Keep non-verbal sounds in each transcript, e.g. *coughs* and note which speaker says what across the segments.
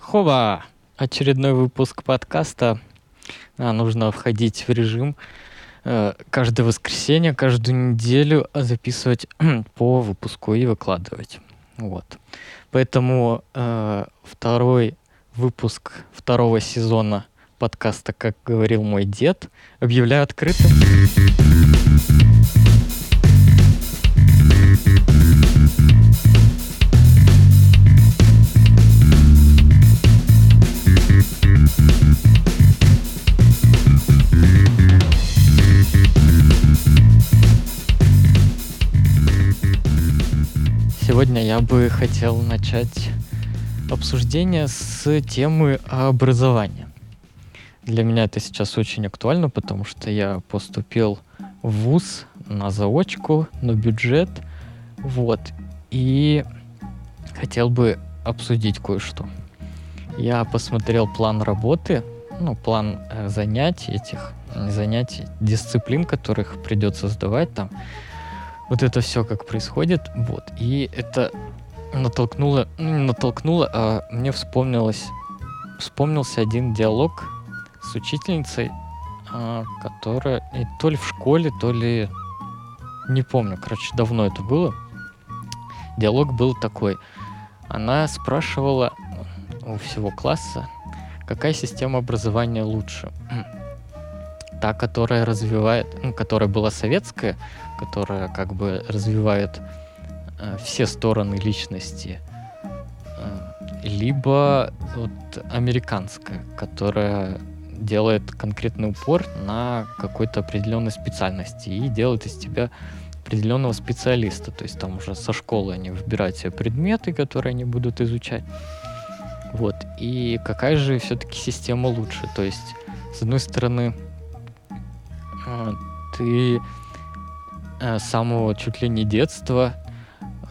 Speaker 1: Хова! Очередной выпуск подкаста. А, нужно входить в режим э, каждое воскресенье, каждую неделю записывать *clears throat* по выпуску и выкладывать. Вот. Поэтому э, второй выпуск второго сезона подкаста, как говорил мой дед, объявляю открытым. Сегодня я бы хотел начать обсуждение с темы образования. Для меня это сейчас очень актуально, потому что я поступил в ВУЗ на заочку, на бюджет, вот, и хотел бы обсудить кое-что. Я посмотрел план работы, ну, план э, занятий этих, занятий, дисциплин, которых придется сдавать там, вот это все как происходит, вот. И это натолкнуло, ну, натолкнуло, а мне вспомнилось, вспомнился один диалог с учительницей, а, которая то ли в школе, то ли не помню, короче, давно это было. Диалог был такой. Она спрашивала у всего класса, какая система образования лучше. Та, которая развивает, ну, которая была советская, которая как бы развивает э, все стороны личности, э, либо вот американская, которая делает конкретный упор на какой-то определенной специальности и делает из тебя определенного специалиста. То есть там уже со школы они выбирают себе предметы, которые они будут изучать. Вот. И какая же все-таки система лучше? То есть, с одной стороны, э, ты с самого чуть ли не детства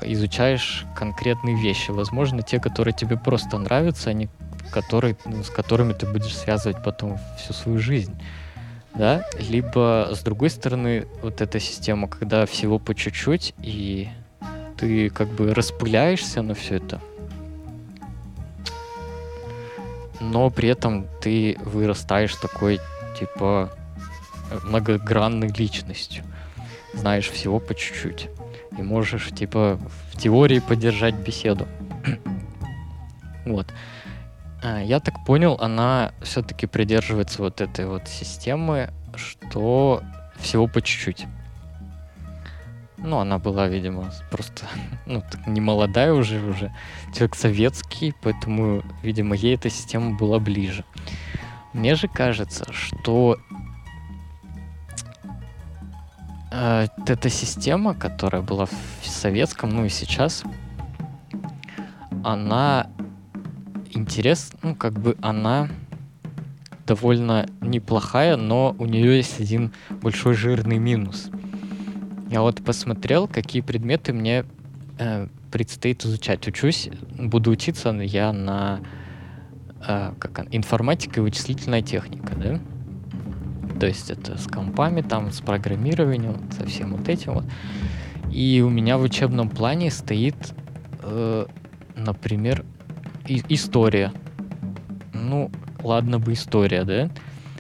Speaker 1: изучаешь конкретные вещи. Возможно, те, которые тебе просто нравятся, они которые, ну, с которыми ты будешь связывать потом всю свою жизнь. Да? Либо, с другой стороны, вот эта система, когда всего по чуть-чуть, и ты как бы распыляешься на все это, но при этом ты вырастаешь такой, типа, многогранной личностью знаешь всего по чуть-чуть. И можешь, типа, в теории поддержать беседу. *clears throat* вот. А, я так понял, она все-таки придерживается вот этой вот системы, что всего по чуть-чуть. Ну, она была, видимо, просто, *laughs* ну, не молодая уже, уже человек советский, поэтому, видимо, ей эта система была ближе. Мне же кажется, что эта система, которая была в советском, ну и сейчас, она интересна, ну как бы она довольно неплохая, но у нее есть один большой жирный минус. Я вот посмотрел, какие предметы мне э, предстоит изучать. Учусь, буду учиться я на э, как, информатика и вычислительная техника, да? То есть это с компами, там, с программированием, со всем вот этим вот. И у меня в учебном плане стоит, э, например, и- история. Ну, ладно бы история, да?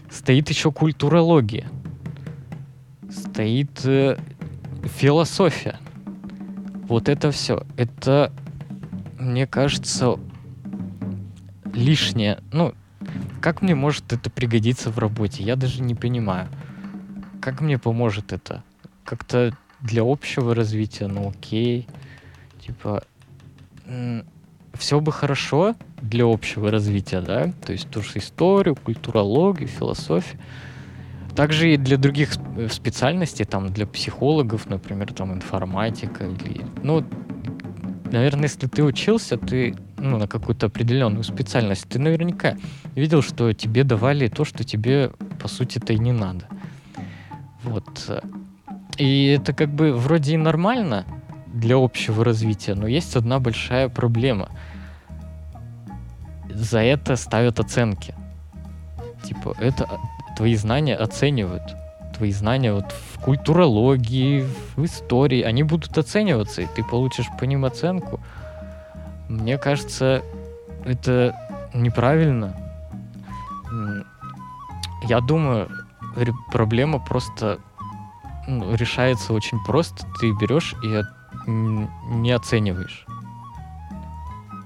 Speaker 1: Стоит еще культурология. Стоит э, философия. Вот это все. Это, мне кажется, лишнее. Ну, как мне может это пригодиться в работе? Я даже не понимаю. Как мне поможет это? Как-то для общего развития, ну окей. Типа, все бы хорошо для общего развития, да? То есть тоже историю, культурологию, философию. Также и для других э, специальностей, там, для психологов, например, там, информатика или... Ну, наверное, если ты учился, ты ну, на какую-то определенную специальность, ты наверняка видел, что тебе давали то, что тебе, по сути-то, и не надо. Вот. И это как бы вроде и нормально для общего развития, но есть одна большая проблема. За это ставят оценки. Типа, это твои знания оценивают. Твои знания вот в культурологии, в истории, они будут оцениваться, и ты получишь по ним оценку. Мне кажется, это неправильно. Я думаю, проблема просто ну, решается очень просто. Ты берешь и не оцениваешь.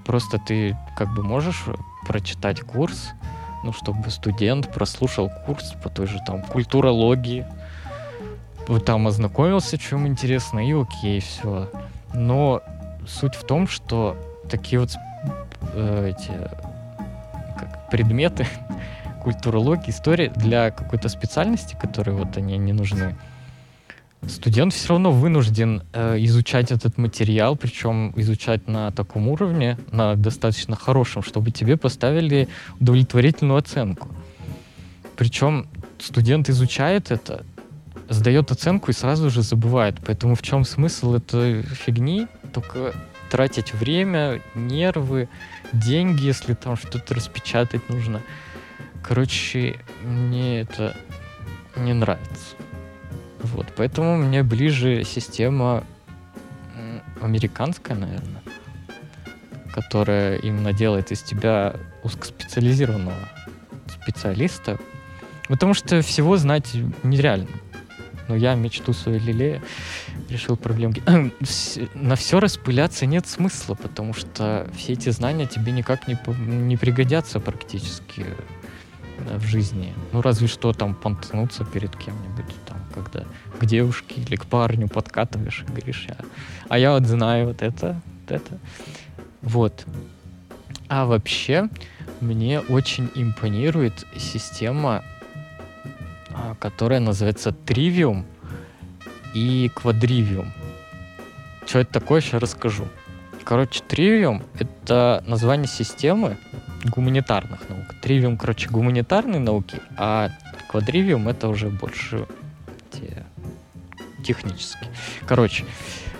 Speaker 1: Просто ты как бы можешь прочитать курс, ну, чтобы студент прослушал курс по той же там культурологии, там ознакомился, чем интересно, и окей, все. Но суть в том, что такие вот э, эти как, предметы *laughs* культурологии, истории для какой-то специальности, которые вот они не нужны, студент все равно вынужден э, изучать этот материал, причем изучать на таком уровне, на достаточно хорошем, чтобы тебе поставили удовлетворительную оценку. Причем студент изучает это, сдает оценку и сразу же забывает. Поэтому в чем смысл этой фигни? Только тратить время, нервы, деньги, если там что-то распечатать нужно. Короче, мне это не нравится. Вот, поэтому мне ближе система американская, наверное, которая именно делает из тебя узкоспециализированного специалиста. Потому что всего знать нереально. Но я мечту свою лелея, решил проблемки. *clears throat* На все распыляться нет смысла, потому что все эти знания тебе никак не, не пригодятся практически в жизни. Ну, разве что там понтануться перед кем-нибудь когда к девушке или к парню подкатываешь и говоришь, я, а я вот знаю вот это, вот это. Вот. А вообще, мне очень импонирует система, а, которая называется Trivium и Quadrivium. Что это такое, сейчас расскажу. Короче, Trivium — это название системы гуманитарных наук. Trivium, короче, гуманитарные науки, а Quadrivium — это уже больше технически. Короче,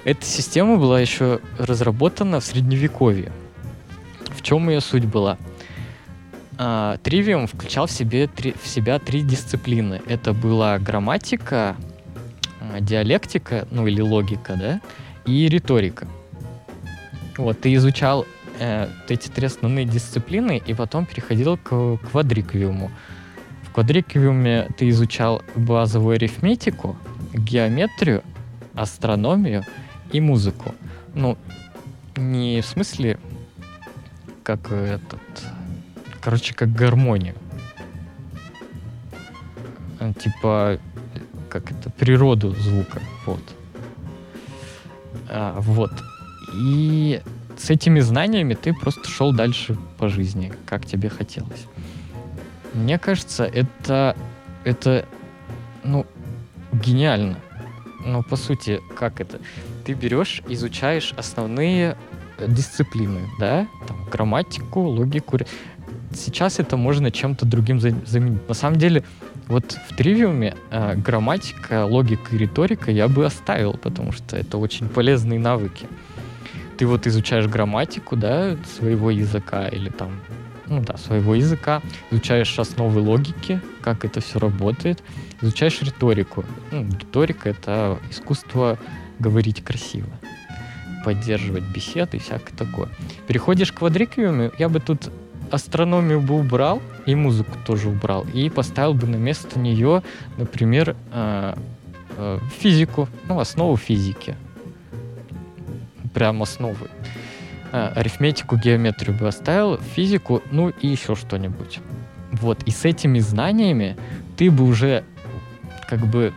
Speaker 1: эта система была еще разработана в средневековье. В чем ее суть была? А, Тривиум включал в, себе, три, в себя три дисциплины. Это была грамматика, а, диалектика, ну или логика, да, и риторика. Вот, ты изучал э, эти три основные дисциплины и потом переходил к квадриквиуму квадриквиуме ты изучал базовую арифметику, геометрию, астрономию и музыку. Ну, не в смысле как этот... Короче, как гармонию. А, типа, как это, природу звука. Вот. А, вот. И с этими знаниями ты просто шел дальше по жизни, как тебе хотелось. Мне кажется, это, это, ну, гениально. Ну, по сути, как это? Ты берешь, изучаешь основные дисциплины, да, там, грамматику, логику. Сейчас это можно чем-то другим заменить. На самом деле, вот в тривиуме э, грамматика, логика и риторика я бы оставил, потому что это очень полезные навыки. Ты вот изучаешь грамматику, да, своего языка или там ну да, своего языка, изучаешь основы логики, как это все работает, изучаешь риторику. Ну, риторика — это искусство говорить красиво, поддерживать беседы и всякое такое. Переходишь к квадриквиуму, я бы тут астрономию бы убрал, и музыку тоже убрал, и поставил бы на место нее, например, э, э, физику, ну, основу физики. Прям основы. А, арифметику, геометрию бы оставил, физику, ну и еще что-нибудь. Вот, и с этими знаниями ты бы уже как бы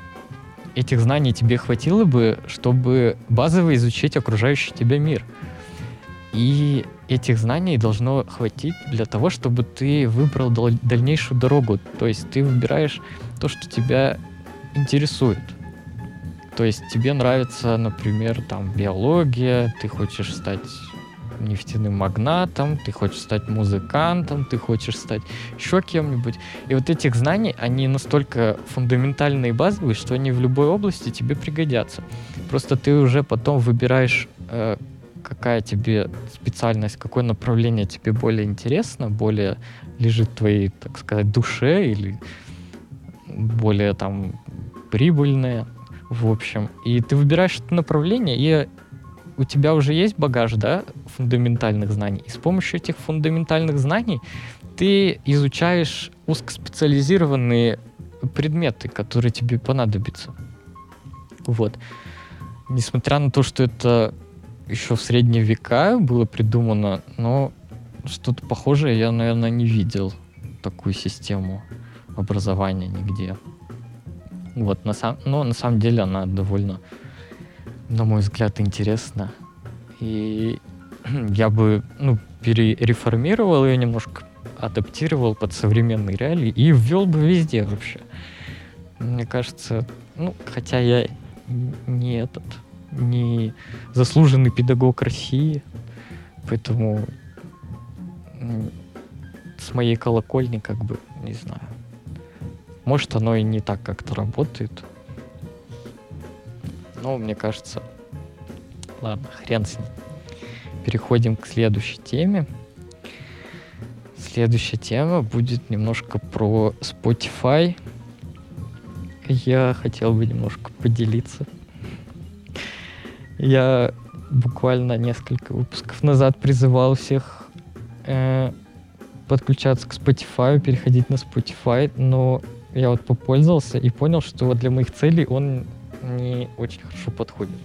Speaker 1: этих знаний тебе хватило бы, чтобы базово изучить окружающий тебя мир. И этих знаний должно хватить для того, чтобы ты выбрал дальнейшую дорогу. То есть ты выбираешь то, что тебя интересует. То есть тебе нравится, например, там биология, ты хочешь стать нефтяным магнатом, ты хочешь стать музыкантом, ты хочешь стать еще кем-нибудь. И вот этих знаний, они настолько фундаментальные и базовые, что они в любой области тебе пригодятся. Просто ты уже потом выбираешь, э, какая тебе специальность, какое направление тебе более интересно, более лежит твоей, так сказать, душе или более там прибыльное, в общем. И ты выбираешь это направление, и у тебя уже есть багаж, да, фундаментальных знаний. И с помощью этих фундаментальных знаний ты изучаешь узкоспециализированные предметы, которые тебе понадобятся. Вот. Несмотря на то, что это еще в средние века было придумано, но что-то похожее я, наверное, не видел такую систему образования нигде. Вот, на сам, но на самом деле она довольно, на мой взгляд, интересна. И *clears throat* я бы, ну, перереформировал ее немножко, адаптировал под современные реалии и ввел бы везде вообще. Мне кажется, ну, хотя я не этот, не заслуженный педагог России, поэтому с моей колокольни как бы, не знаю. Может, оно и не так как-то работает. Но мне кажется, ладно, хрен с ним. Переходим к следующей теме. Следующая тема будет немножко про Spotify. Я хотел бы немножко поделиться. Я буквально несколько выпусков назад призывал всех э, подключаться к Spotify, переходить на Spotify, но я вот попользовался и понял, что для моих целей он не очень хорошо подходит.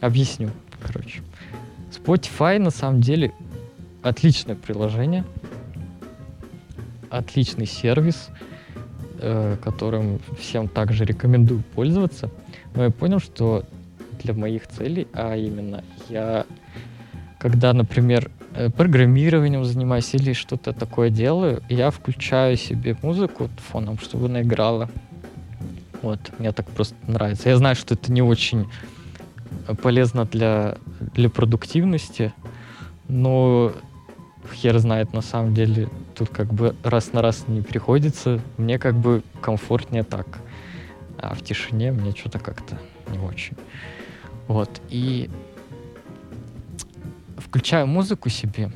Speaker 1: Объясню, короче. Spotify на самом деле отличное приложение, отличный сервис, э, которым всем также рекомендую пользоваться. Но я понял, что для моих целей, а именно я, когда, например, э, программированием занимаюсь или что-то такое делаю, я включаю себе музыку фоном, чтобы она играла. Вот, мне так просто нравится. Я знаю, что это не очень полезно для, для продуктивности, но хер знает на самом деле. Тут как бы раз на раз не приходится. Мне как бы комфортнее так. А в тишине мне что-то как-то не очень. Вот, и включаю музыку себе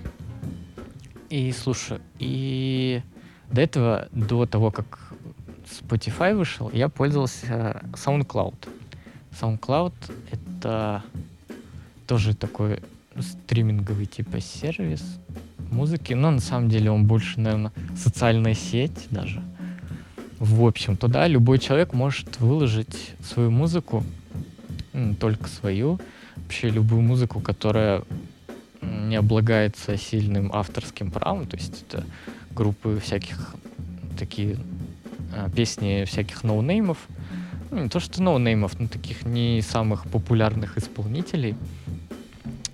Speaker 1: и слушаю. И до этого, до того, как Spotify вышел, я пользовался SoundCloud. SoundCloud — это тоже такой стриминговый типа сервис музыки, но на самом деле он больше, наверное, социальная сеть даже. В общем, туда любой человек может выложить свою музыку только свою, вообще любую музыку, которая не облагается сильным авторским правом, то есть это группы всяких такие песни всяких ноунеймов, ну, не то что ноунеймов, но таких не самых популярных исполнителей.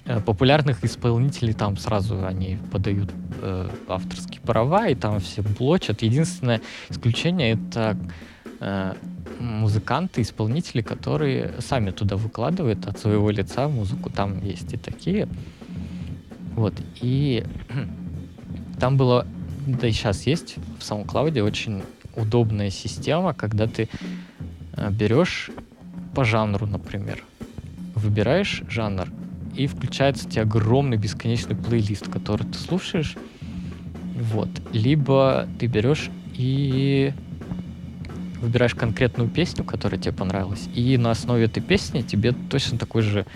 Speaker 1: Э, популярных исполнителей там сразу они подают э, авторские права, и там все блочат. Единственное исключение это э, музыканты, исполнители, которые сами туда выкладывают от своего лица музыку. Там есть и такие. Вот. И *clears throat* там было, да и сейчас есть в SoundCloud очень удобная система, когда ты э, берешь по жанру, например, выбираешь жанр, и включается тебе огромный бесконечный плейлист, который ты слушаешь. Вот. Либо ты берешь и выбираешь конкретную песню, которая тебе понравилась, и на основе этой песни тебе точно такой же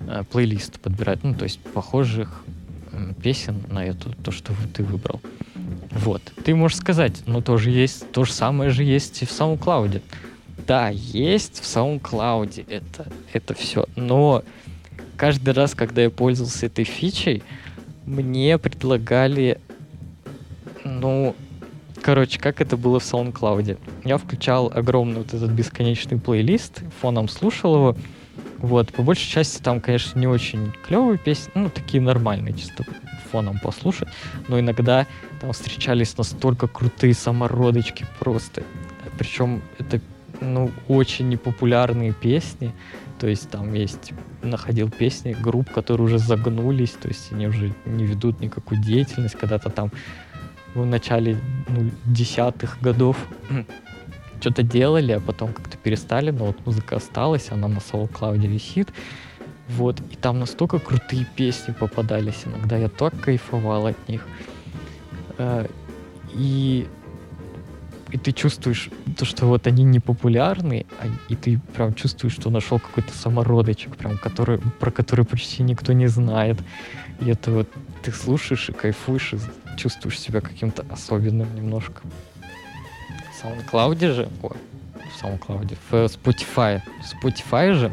Speaker 1: э, плейлист подбирать, ну, то есть похожих песен на эту, то, что ты выбрал. Вот. Ты можешь сказать, ну, тоже есть, то же самое же есть и в SoundCloud. Да, есть в SoundCloud это, это все, но каждый раз, когда я пользовался этой фичей, мне предлагали, ну, Короче, как это было в SoundCloud. Я включал огромный вот этот бесконечный плейлист, фоном слушал его. Вот, по большей части там, конечно, не очень клевые песни, ну, такие нормальные, чисто фоном послушать. Но иногда там встречались настолько крутые самородочки просто. Причем это, ну, очень непопулярные песни. То есть там есть, находил песни групп, которые уже загнулись, то есть они уже не ведут никакую деятельность, когда-то там в начале ну, десятых годов *clears throat* что-то делали, а потом как-то перестали, но вот музыка осталась, она на SoundCloud висит. Вот, и там настолько крутые песни попадались иногда, я так кайфовал от них. Э, и и ты чувствуешь то, что вот они не популярны, а, и ты прям чувствуешь, что нашел какой-то самородочек, прям который, про который почти никто не знает. И это вот ты слушаешь и кайфуешь, и чувствуешь себя каким-то особенным немножко. В SoundCloud же, о, в SoundCloud, в Spotify, в Spotify же,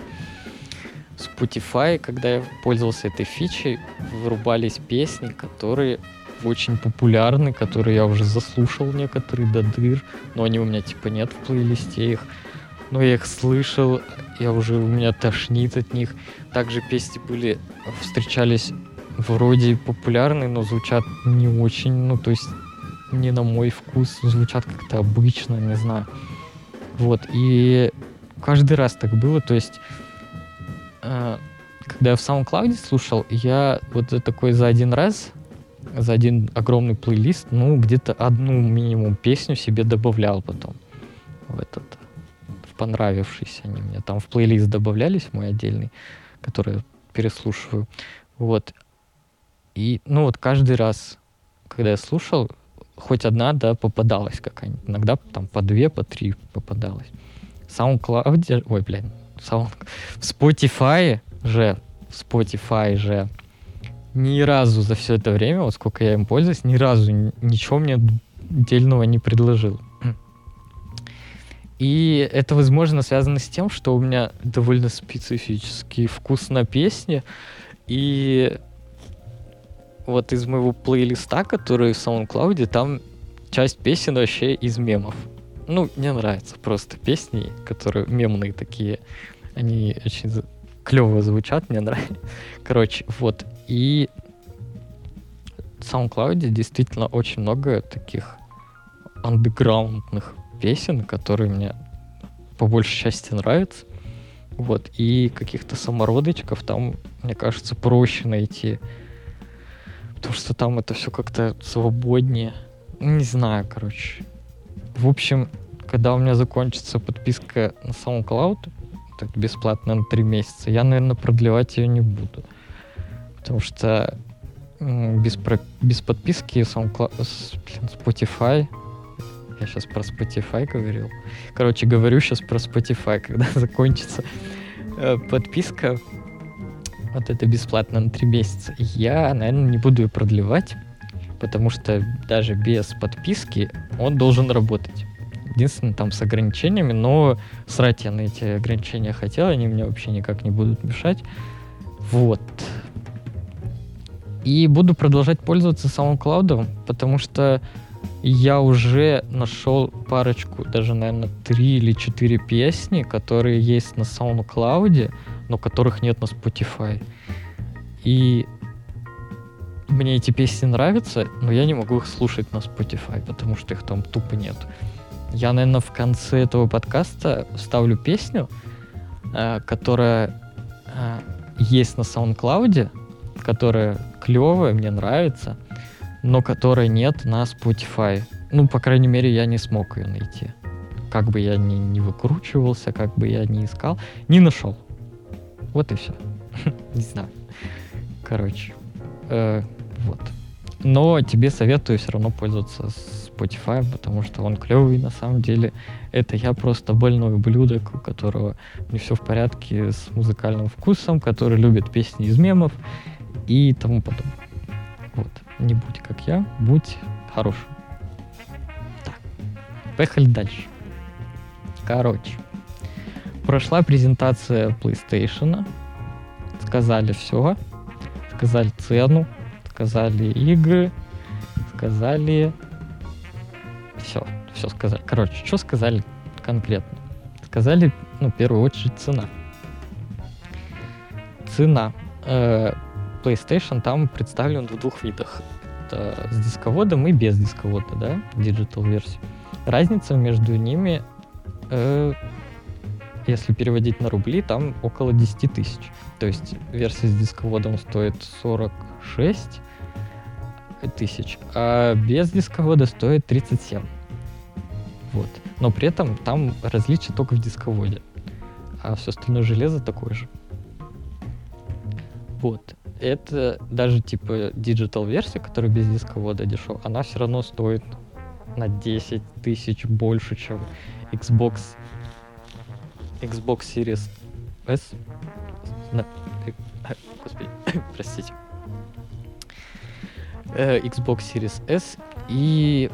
Speaker 1: Spotify, когда я пользовался этой фичей, вырубались песни, которые очень популярны, которые я уже заслушал некоторые до дыр, но они у меня типа нет в плейлисте их. Но я их слышал, я уже у меня тошнит от них. Также песни были, встречались вроде популярные, но звучат не очень, ну то есть не на мой вкус, звучат как-то обычно, не знаю. Вот, и каждый раз так было, то есть когда я в SoundCloud слушал, я вот такой за один раз за один огромный плейлист, ну, где-то одну минимум песню себе добавлял потом в этот, в понравившийся они мне. Там в плейлист добавлялись мой отдельный, который я переслушиваю. Вот. И, ну, вот каждый раз, когда я слушал, хоть одна, да, попадалась какая-нибудь. Иногда там по две, по три попадалась. SoundCloud, ой, блин, Sound... в Spotify же, в Spotify же ни разу за все это время, вот сколько я им пользуюсь, ни разу ничего мне дельного не предложил. И это, возможно, связано с тем, что у меня довольно специфический вкус на песни. И вот из моего плейлиста, который в SoundCloud, там часть песен вообще из мемов. Ну, мне нравятся просто песни, которые мемные такие. Они очень клево звучат, мне нравится. *laughs* Короче, вот. И в SoundCloud действительно очень много таких андеграундных песен, которые мне по большей части нравятся. Вот. И каких-то самородочков там, мне кажется, проще найти. Потому что там это все как-то свободнее. Не знаю, короче. В общем, когда у меня закончится подписка на SoundCloud, так бесплатно на три месяца, я, наверное, продлевать ее не буду. Потому что без, про, без подписки SoundCloud, блин, Spotify, я сейчас про Spotify говорил. Короче, говорю сейчас про Spotify, *laughs* когда закончится э, подписка, вот это бесплатно на три месяца. Я, наверное, не буду ее продлевать, потому что даже без подписки он должен работать. Единственное, там с ограничениями, но срать я на эти ограничения хотел, они мне вообще никак не будут мешать. Вот. И буду продолжать пользоваться SoundCloud, потому что я уже нашел парочку, даже, наверное, три или четыре песни, которые есть на SoundCloud, но которых нет на Spotify. И мне эти песни нравятся, но я не могу их слушать на Spotify, потому что их там тупо нет. Я, наверное, в конце этого подкаста вставлю песню, э, которая э, есть на SoundCloud, которая клевая, мне нравится, но которой нет на Spotify. Ну, по крайней мере, я не смог ее найти. Как бы я ни, не выкручивался, как бы я ни искал, не нашел. Вот и все. *laughs* Не знаю. Короче, э, вот. Но тебе советую все равно пользоваться Spotify, потому что он клевый на самом деле. Это я просто больной ублюдок, у которого не все в порядке с музыкальным вкусом, который любит песни из мемов и тому подобное. Вот. Не будь как я, будь хорошим. Так. Поехали дальше. Короче. Прошла презентация PlayStation. Сказали все. Сказали цену. Сказали игры. Сказали все, все сказали. Короче, что сказали конкретно? Сказали, ну, в первую очередь, цена. Цена. Э, PlayStation там представлен в двух видах. Это с дисководом и без дисковода, да, digital версии. Разница между ними, э, если переводить на рубли, там около 10 тысяч. То есть версия с дисководом стоит 46 тысяч, а без дисковода стоит 37. Вот. Но при этом там различие только в дисководе. А все остальное железо такое же. Вот. Это даже типа digital версия, которая без дисковода дешев, она все равно стоит на 10 тысяч больше, чем Xbox Xbox Series S. На, э, господи, *coughs* простите. Э, Xbox Series S и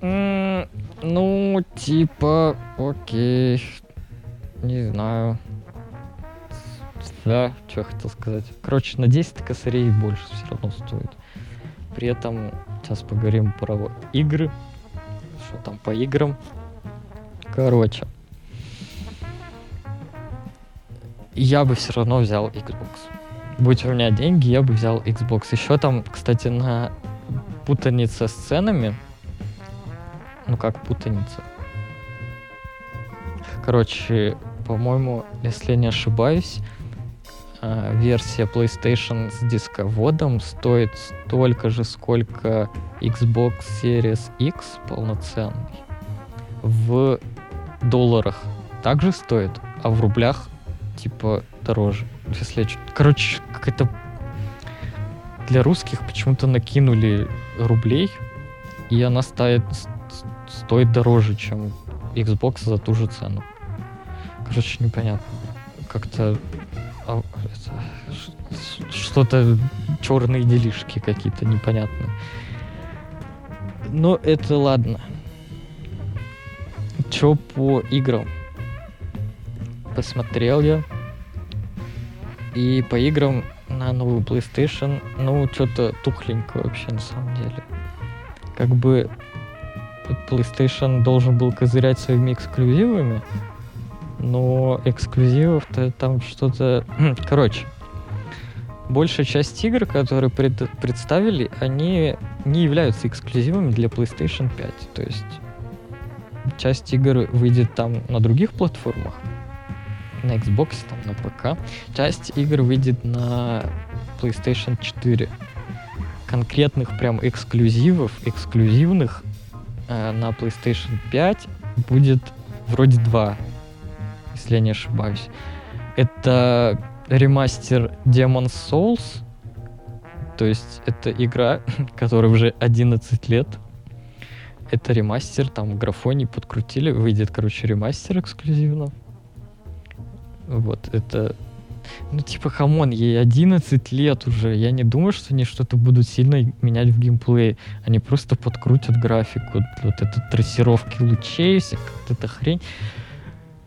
Speaker 1: ну, типа, окей. Не знаю. Да, что я хотел сказать. Короче, на 10 косарей больше все равно стоит. При этом сейчас поговорим про игры. Что там по играм. Короче. Я бы все равно взял Xbox. Будь у меня деньги, я бы взял Xbox. Еще там, кстати, на путаница с ценами. Ну как путаница? Короче, по-моему, если не ошибаюсь, э, версия PlayStation с дисководом стоит столько же, сколько Xbox Series X полноценный. В долларах также стоит, а в рублях типа дороже. Если, короче, какая-то для русских почему-то накинули рублей, и она стоит, стоит дороже, чем Xbox за ту же цену. Короче, непонятно. Как-то а, что-то черные делишки какие-то непонятные. Но это ладно. Чё по играм? Посмотрел я. И по играм на новую PlayStation, ну, что-то тухленько вообще на самом деле. Как бы PlayStation должен был козырять своими эксклюзивами, но эксклюзивов-то там что-то... *clears throat* Короче, большая часть игр, которые пред... представили, они не являются эксклюзивами для PlayStation 5. То есть часть игр выйдет там на других платформах, на Xbox, там, на ПК. Часть игр выйдет на PlayStation 4. Конкретных прям эксклюзивов, эксклюзивных э, на PlayStation 5 будет вроде два, если я не ошибаюсь. Это ремастер Demon's Souls, то есть это игра, *laughs* которая уже 11 лет. Это ремастер, там в графоне подкрутили, выйдет, короче, ремастер эксклюзивно. Вот, это... Ну, типа, хамон, ей 11 лет уже. Я не думаю, что они что-то будут сильно менять в геймплее. Они просто подкрутят графику. Вот это трассировки лучей, вся какая-то хрень.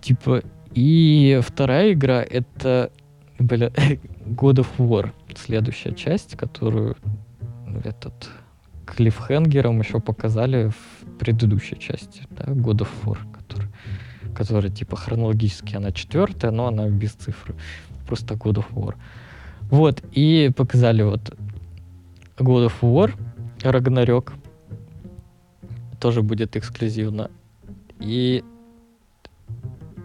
Speaker 1: Типа, и вторая игра — это, бля, *laughs* God of War. Следующая часть, которую этот клиффхенгером еще показали в предыдущей части, да, God of War, который которая типа хронологически она четвертая, но она без цифры. Просто God of War. Вот, и показали вот God of War, Рагнарёк. Тоже будет эксклюзивно. И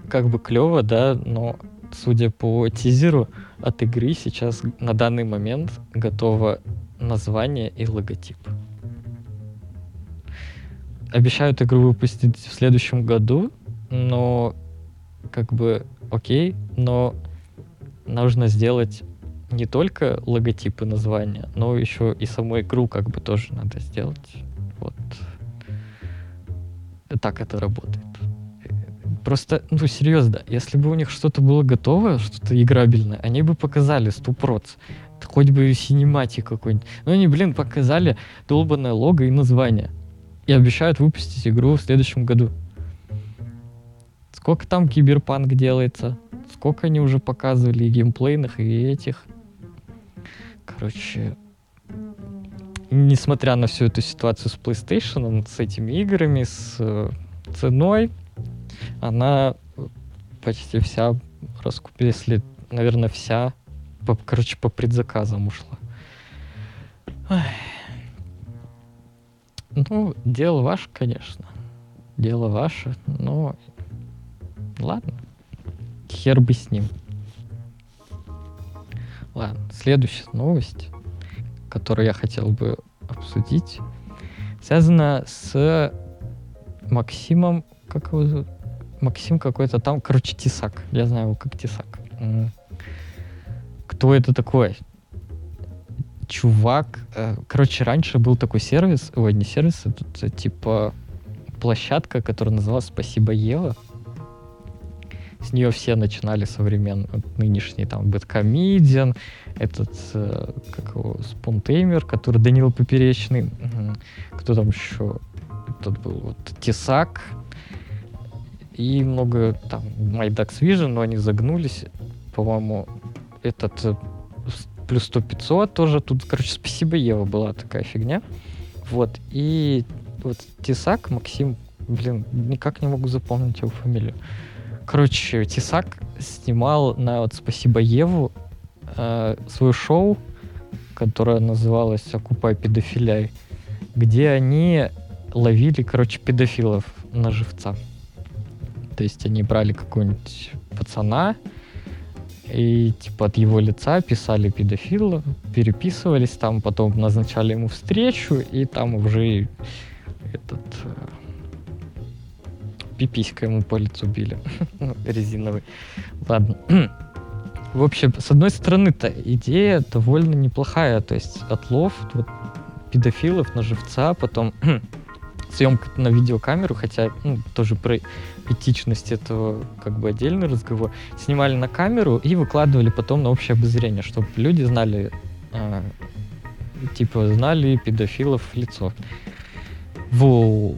Speaker 1: как бы клево, да, но судя по тизеру от игры сейчас на данный момент готово название и логотип. Обещают игру выпустить в следующем году, но как бы окей, но нужно сделать не только логотипы названия, но еще и саму игру как бы тоже надо сделать. Вот. Так это работает. Просто, ну, серьезно, если бы у них что-то было готово, что-то играбельное, они бы показали ступроц. Хоть бы синематик какой-нибудь. Но они, блин, показали долбанное лого и название. И обещают выпустить игру в следующем году. Сколько там киберпанк делается? Сколько они уже показывали и геймплейных, и этих. Короче, несмотря на всю эту ситуацию с PlayStation, с этими играми, с э, ценой, она почти вся раскупили, если, наверное, вся, по, короче, по предзаказам ушла. Ой. Ну, дело ваше, конечно. Дело ваше, но Ладно. Хер бы с ним. Ладно, следующая новость, которую я хотел бы обсудить, связана с Максимом, как его зовут? Максим какой-то там, короче, Тесак. Я знаю его как Тесак. Кто это такой? чувак, э, короче, раньше был такой сервис, ой, не сервис, это типа площадка, которая называлась «Спасибо, Ева». С нее все начинали современные, вот нынешний там Бэткомедиан, этот, э, как его, Спунтеймер, который Данил Поперечный, кто там еще, тот был, вот, Тесак, и много там MyDax Vision, но они загнулись, по-моему, этот э, плюс 100 500 тоже тут, короче, спасибо Ева была такая фигня. Вот, и вот Тесак, Максим, блин, никак не могу запомнить его фамилию. Короче, Тесак снимал на вот «Спасибо Еву» э, свое шоу, которое называлось «Окупай педофиляй», где они ловили, короче, педофилов на живца. То есть они брали какого-нибудь пацана, и типа от его лица писали педофила, переписывались там, потом назначали ему встречу, и там уже этот э, пиписька ему по лицу били. *laughs* Ну, резиновый. Ладно. *clears throat* В общем, с одной стороны-то идея довольно неплохая. То есть отлов вот, педофилов на живца, потом *clears throat* съемка на видеокамеру, хотя ну, тоже про этичность этого как бы отдельный разговор. Снимали на камеру и выкладывали потом на общее обозрение, чтобы люди знали, э, типа, знали педофилов в лицо. Вот.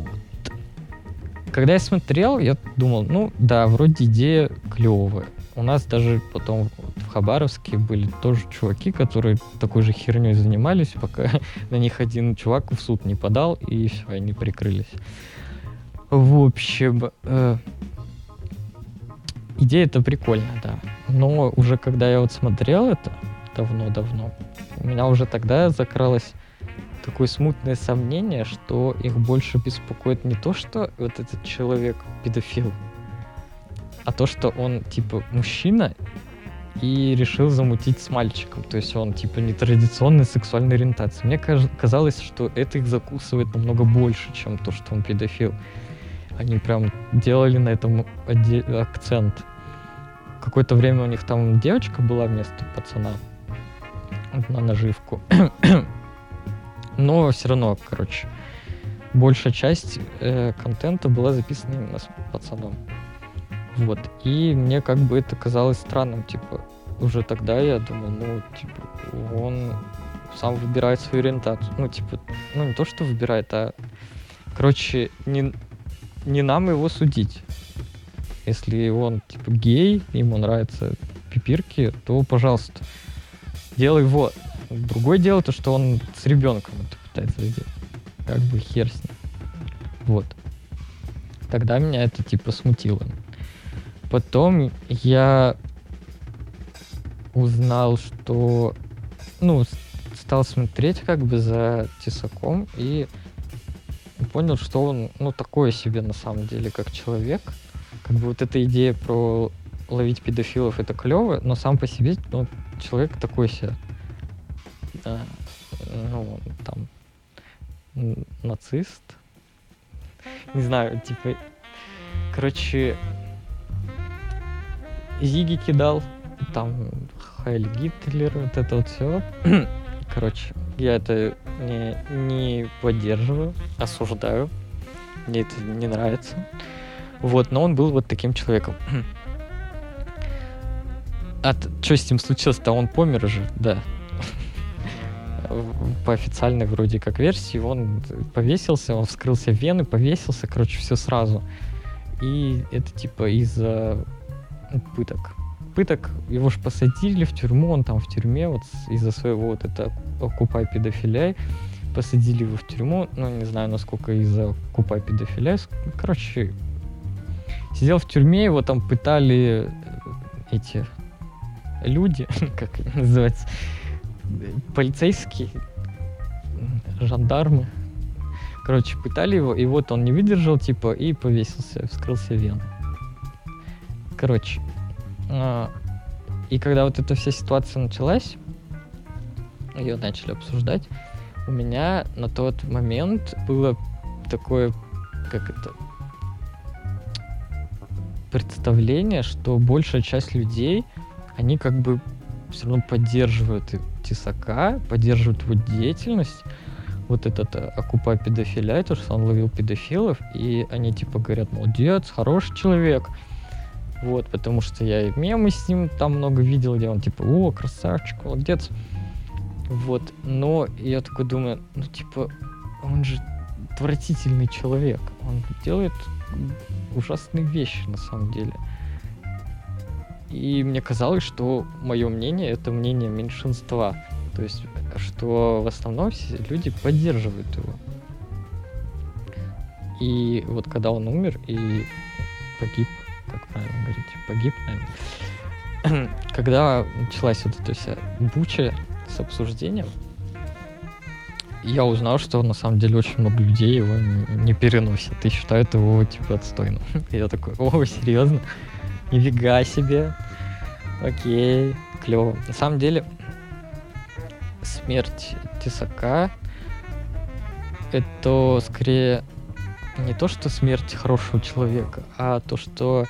Speaker 1: Когда я смотрел, я думал, ну да, вроде идея клевая. У нас даже потом в Хабаровске были тоже чуваки, которые такой же херней занимались, пока *laughs* на них один чувак в суд не подал, и все, они прикрылись. В общем, э, идея это прикольная, да. Но уже когда я вот смотрел это давно-давно, у меня уже тогда закралось такое смутное сомнение, что их больше беспокоит не то, что вот этот человек педофил, а то, что он типа мужчина и решил замутить с мальчиком. То есть он типа нетрадиционной сексуальной ориентации. Мне казалось, что это их закусывает намного больше, чем то, что он педофил. Они прям делали на этом акцент. Какое-то время у них там девочка была вместо пацана на наживку. Но все равно, короче, большая часть э, контента была записана именно с пацаном. Вот. И мне как бы это казалось странным, типа, уже тогда я думал, ну, типа, он сам выбирает свою ориентацию. Ну, типа, ну, не то, что выбирает, а, короче, не, не нам его судить. Если он, типа, гей, ему нравятся пипирки, то, пожалуйста, делай его. Другое дело то, что он с ребенком это пытается сделать. Как бы хер с ним. Вот. Тогда меня это типа смутило. Потом я узнал, что ну, стал смотреть как бы за Тесаком и понял, что он, ну, такое себе на самом деле, как человек. Как бы вот эта идея про ловить педофилов, это клево, но сам по себе, ну, человек такой себе э, ну, там, нацист. Не знаю, типа, короче, Зиги кидал, там Хайль Гитлер, вот это вот все. *clears throat* Короче, я это не, не поддерживаю, осуждаю. Мне это не нравится. Вот, но он был вот таким человеком. *clears throat* А что с ним случилось-то? Он помер же, да. По официальной вроде как версии он повесился, он вскрылся вены, повесился, короче, все сразу. И это типа из-за пыток. Пыток его же посадили в тюрьму, он там в тюрьме вот из-за своего вот это окупай педофиляй посадили его в тюрьму, ну, не знаю, насколько из-за купай педофиля. Короче, сидел в тюрьме, его там пытали э, эти люди, *laughs* как называется, полицейские, жандармы. Короче, пытали его, и вот он не выдержал, типа, и повесился, вскрылся вены. Короче, э, и когда вот эта вся ситуация началась, ее начали обсуждать, у меня на тот момент было такое, как это, представление, что большая часть людей, они как бы все равно поддерживают Тесака, поддерживают его деятельность, вот этот э, окупа педофиля, то, что он ловил педофилов, и они типа говорят, молодец, хороший человек. Вот, потому что я и мемы с ним там много видел, где он типа, о, красавчик, молодец. Вот, но я такой думаю, ну типа, он же отвратительный человек. Он делает ужасные вещи на самом деле. И мне казалось, что мое мнение это мнение меньшинства. То есть, что в основном все люди поддерживают его. И вот когда он умер и погиб, как правильно говорить, погиб, наверное, *clears throat* когда началась вот эта вся буча с обсуждением, я узнал, что на самом деле очень много людей его не переносят и считают его типа отстойным. *laughs* Я такой, о, серьезно? *laughs* Нифига себе. Окей, клево. На самом деле, смерть Тесака это скорее не то, что смерть хорошего человека, а то, что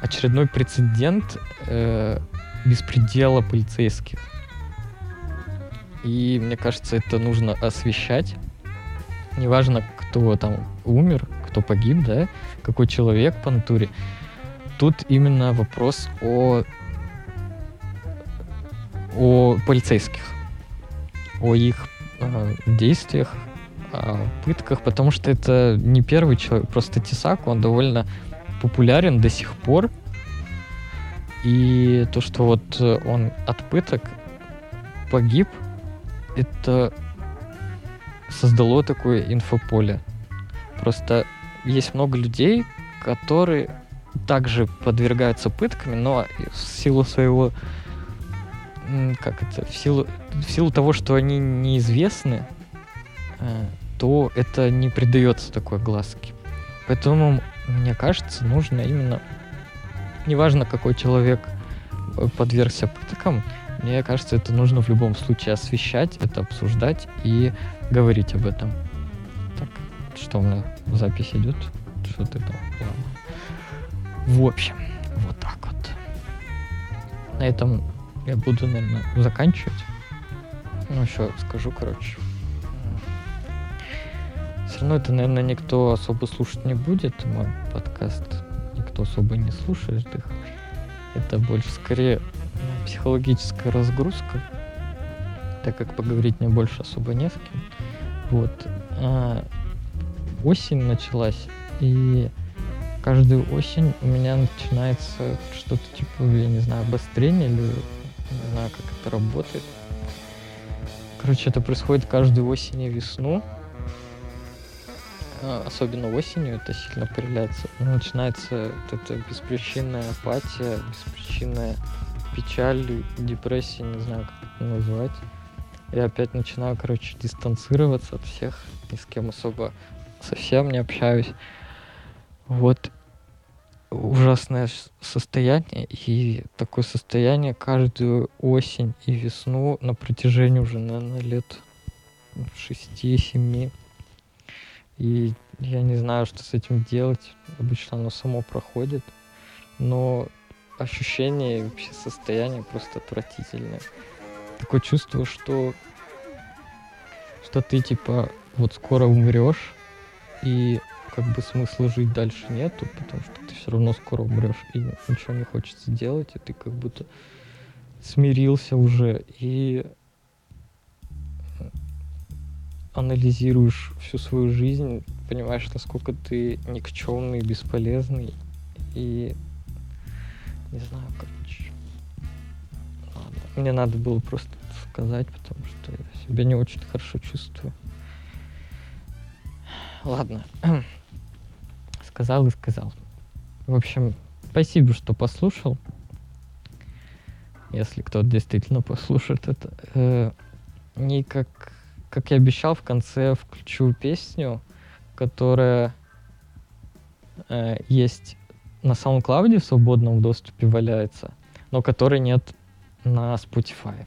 Speaker 1: очередной прецедент э, беспредела полицейских. И мне кажется, это нужно освещать. Неважно, кто там умер, кто погиб, да, какой человек по натуре. Тут именно вопрос о, о полицейских о их э, действиях, о пытках, потому что это не первый человек, просто Тесак, он довольно популярен до сих пор. И то, что вот он от пыток погиб, это создало такое инфополе. Просто есть много людей, которые также подвергаются пытками, но в силу своего как это, в силу, в силу того, что они неизвестны, э, то это не придается такой глазки. Поэтому, мне кажется, нужно именно, неважно, какой человек э, подвергся пыткам, мне кажется, это нужно в любом случае освещать, это обсуждать и говорить об этом. Так, что у меня запись идет? Что ты там? В общем, вот так вот. На этом я буду, наверное, заканчивать. Ну, еще скажу, короче. Все равно это, наверное, никто особо слушать не будет, мой подкаст. Никто особо не слушает их. Это больше скорее психологическая разгрузка, так как поговорить мне больше особо не с кем. Вот. А, осень началась, и каждую осень у меня начинается что-то типа, я не знаю, обострение или не знаю, как это работает. Короче, это происходит каждую осень и весну. А, особенно осенью это сильно проявляется. Начинается вот эта беспричинная апатия, беспричинная печаль, депрессия, не знаю, как это назвать. Я опять начинаю, короче, дистанцироваться от всех, ни с кем особо совсем не общаюсь. Вот ужасное состояние, и такое состояние каждую осень и весну на протяжении уже, наверное, лет шести-семи. И я не знаю, что с этим делать. Обычно оно само проходит. Но ощущение и вообще состояние просто отвратительное. Такое чувство, что что ты типа вот скоро умрешь, и как бы смысла жить дальше нету, потому что ты все равно скоро умрешь, и ничего не хочется делать, и ты как будто смирился уже и анализируешь всю свою жизнь, понимаешь, насколько ты никчемный, бесполезный, и не знаю, короче. Ладно. Мне надо было просто сказать, потому что я себя не очень хорошо чувствую. Ладно сказал и сказал. В общем, спасибо, что послушал. Если кто-то действительно послушает это. Э, и как, как я обещал, в конце включу песню, которая э, есть на SoundCloud в свободном доступе валяется, но которой нет на Spotify.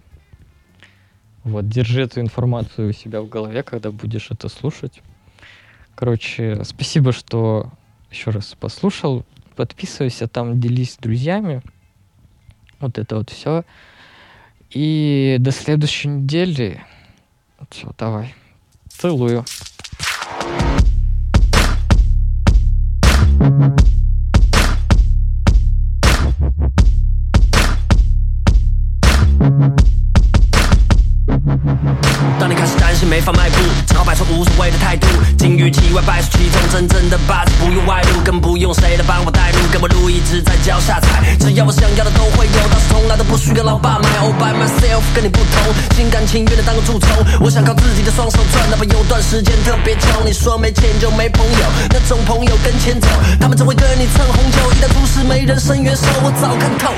Speaker 1: Вот, держи эту информацию у себя в голове, когда будешь это слушать. Короче, спасибо, что еще раз послушал. Подписывайся там, делись с друзьями. Вот это вот все. И до следующей недели. Все, давай. Целую.
Speaker 2: 不用谁来帮我带路。跟我路一直在脚下踩，只要我想要的都会有，倒是从来都不需要老爸买。All by myself，跟你不同，心甘情愿的当个蛀虫。我想靠自己的双手赚，哪怕有段时间特别穷。你说没钱就没朋友，那种朋友跟钱走，他们只会跟你蹭红酒。一旦出事没人伸援手，我早看透。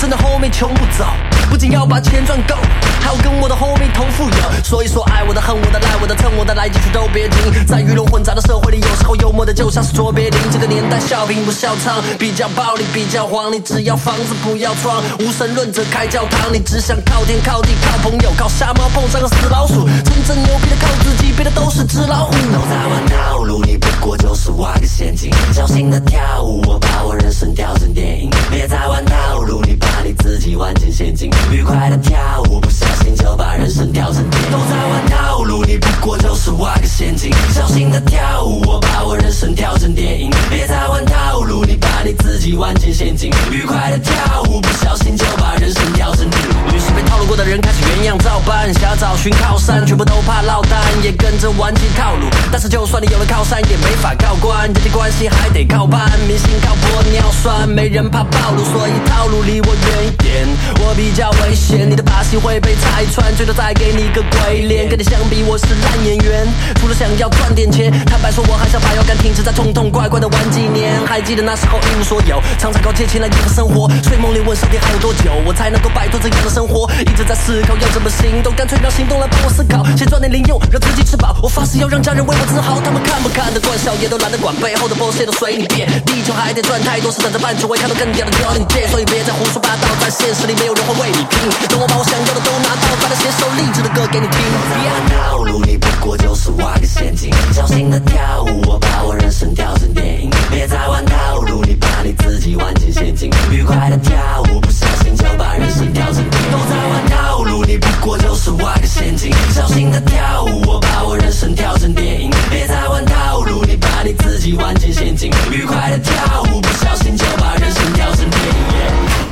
Speaker 2: 真的后面穷不走，不仅要把钱赚够，还要跟我的 homie 同富有。所以说爱我的、恨我的、赖我的、蹭我的，来几句都别停。在鱼龙混杂的社会里，有时候幽默的就像是卓别林。这个年代笑贫不笑娼，比较暴力比较黄。你只要房子不要窗，无神论者开教堂。你只想靠天靠地靠朋友，靠瞎猫碰上个死老鼠。真正牛逼的靠自己，别的都是纸老虎。都在玩套路，你不过就是挖个陷阱。小心的跳舞，我把我人生调成电影。别再玩套路，你。把你自己玩进陷阱，愉快的跳舞，不小心就把人生调成电影。都在玩套路，你不过就是挖个陷阱。小心的跳舞，我把我人生调成电影。别再玩套路，你把你自己玩进陷阱，愉快的跳舞，不小心就把人生调成电影。于是被套路过的人开始原样照搬，想要找寻靠山，全部都怕落单，也跟着玩起套路。但是就算你有了靠山，也没法靠关，人际关系还得靠伴，明星靠玻尿酸，没人怕暴露，所以套路离我。远一点，我比较危险，你的把戏会被拆穿，最多再给你个鬼脸。跟你相比，我是烂演员，除了想要赚点钱，坦白说，我还想把腰杆挺直，再痛痛快快的玩几年。还记得那时候一无所有，常常靠借钱来应付生活，睡梦里问上天还有多久，我才能够摆脱这样的生活？一直在思考要怎么行动，干脆让行动来帮我思考，先赚点零用，让自己吃饱。我发誓要让家人为我自豪，他们看不看得惯，笑也都懒得管，背后的 boss 都随你便。地球还得转太多，是等着办，只会看到更屌的教练界，所以别再胡说八道。在现实里，没有人会为你拼。等我把我想要的都拿到，再来写首励志的歌给你听。别套路，你不过就是挖个陷阱。小心的跳舞，我把我人生调成电影。别再玩套路，你把你自己玩进陷阱。愉快的跳舞，不小心就把人生调成电影。都在玩套路，你不过就是挖个陷阱。小心的跳舞，我把我人生调成电影。别再玩套路，你把你自己玩进陷阱。愉快的跳舞，不小心就把人生跳成电影。